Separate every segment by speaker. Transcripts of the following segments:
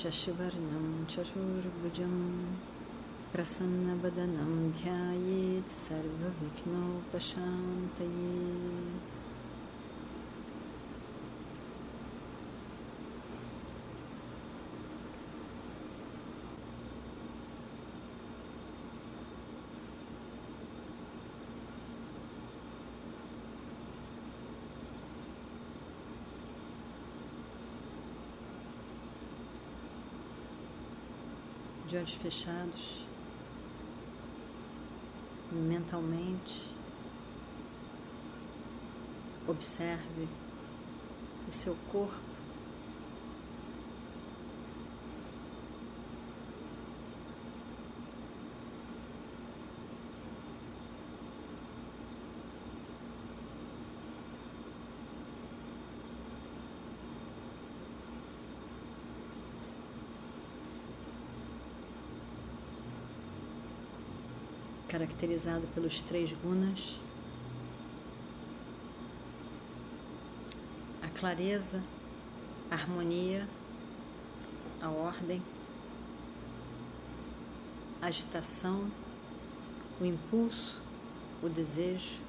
Speaker 1: शशिवर्णं चतुर्भुजं प्रसन्नवदनं ध्यायेत् सर्वविघ्नोपशान्तये de olhos fechados, mentalmente, observe o seu corpo. Caracterizado pelos três gunas, a clareza, a harmonia, a ordem, a agitação, o impulso, o desejo.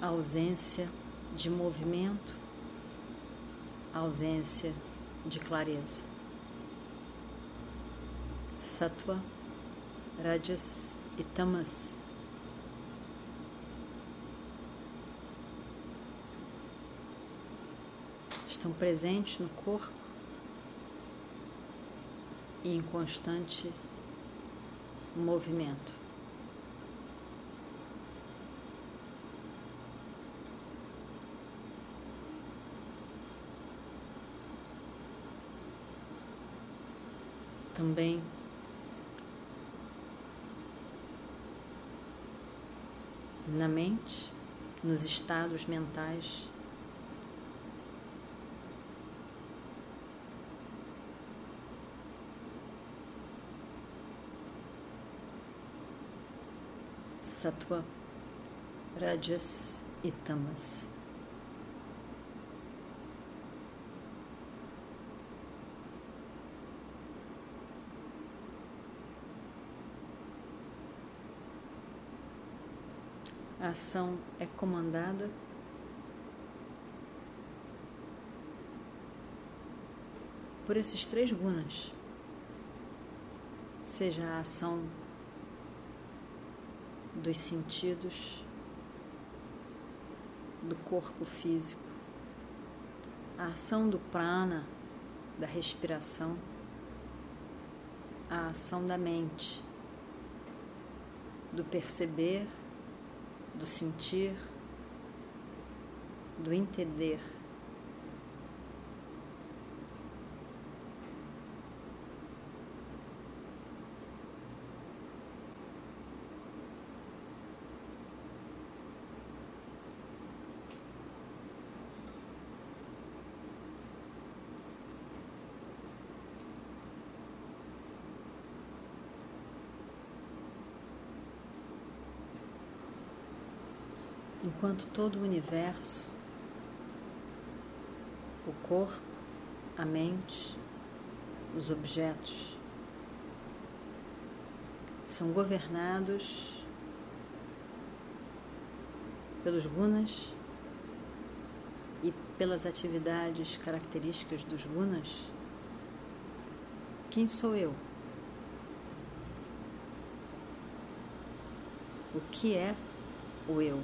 Speaker 1: A ausência de movimento, a ausência de clareza. Sattva, Rajas e Tamas. Estão presentes no corpo e em constante movimento. Também na mente, nos estados mentais. Sattva, Rajas e Tamas. A ação é comandada. Por esses três gunas, seja a ação dos sentidos, do corpo físico, a ação do prana, da respiração, a ação da mente, do perceber do sentir, do entender. Enquanto todo o universo, o corpo, a mente, os objetos são governados pelos gunas e pelas atividades características dos gunas, quem sou eu? O que é o eu?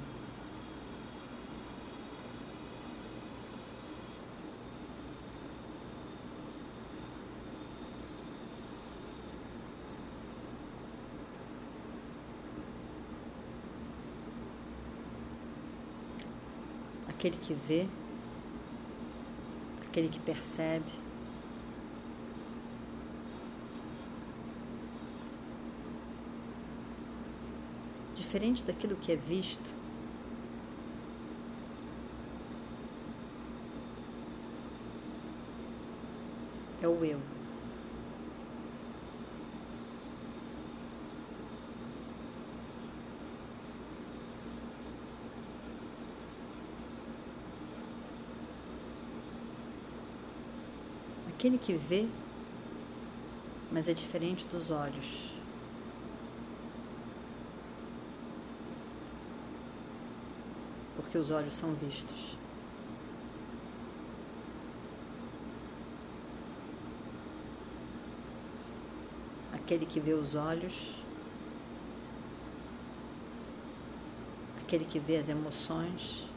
Speaker 1: Aquele que vê, aquele que percebe. Diferente daquilo que é visto, é o eu. Aquele que vê, mas é diferente dos olhos. Porque os olhos são vistos. Aquele que vê os olhos, aquele que vê as emoções,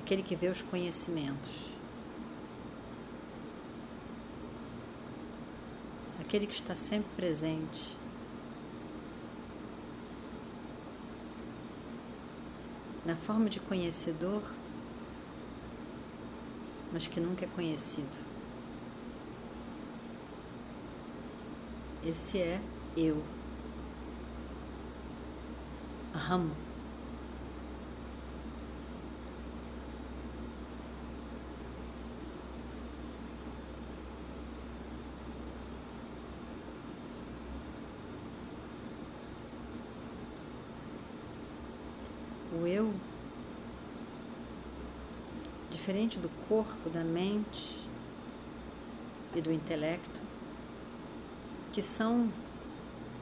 Speaker 1: aquele que vê os conhecimentos. Aquele que está sempre presente. Na forma de conhecedor, mas que nunca é conhecido. Esse é eu. Aham. O eu, diferente do corpo, da mente e do intelecto, que são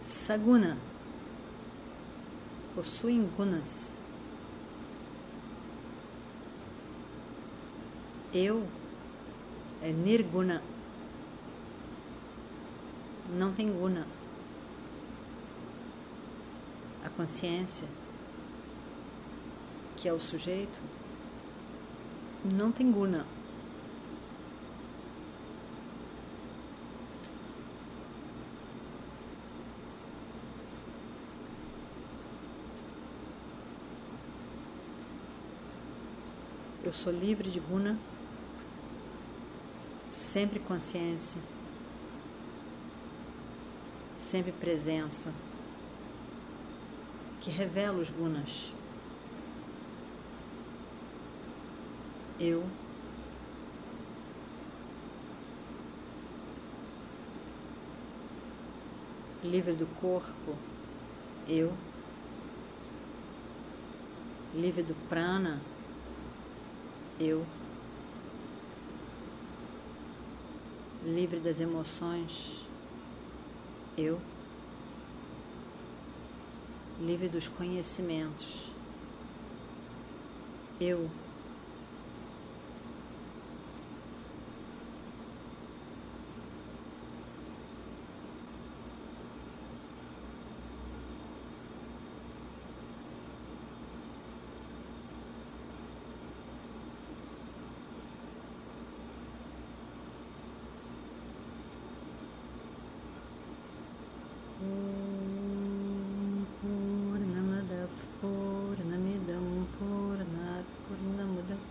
Speaker 1: saguna, possuem gunas. Eu é nirguna, não tem guna. A consciência que é o sujeito, não tem guna. Eu sou livre de guna, sempre consciência, sempre presença, que revela os gunas. Eu. Livre do corpo, eu. Livre do prana, eu. Livre das emoções, eu. Livre dos conhecimentos, eu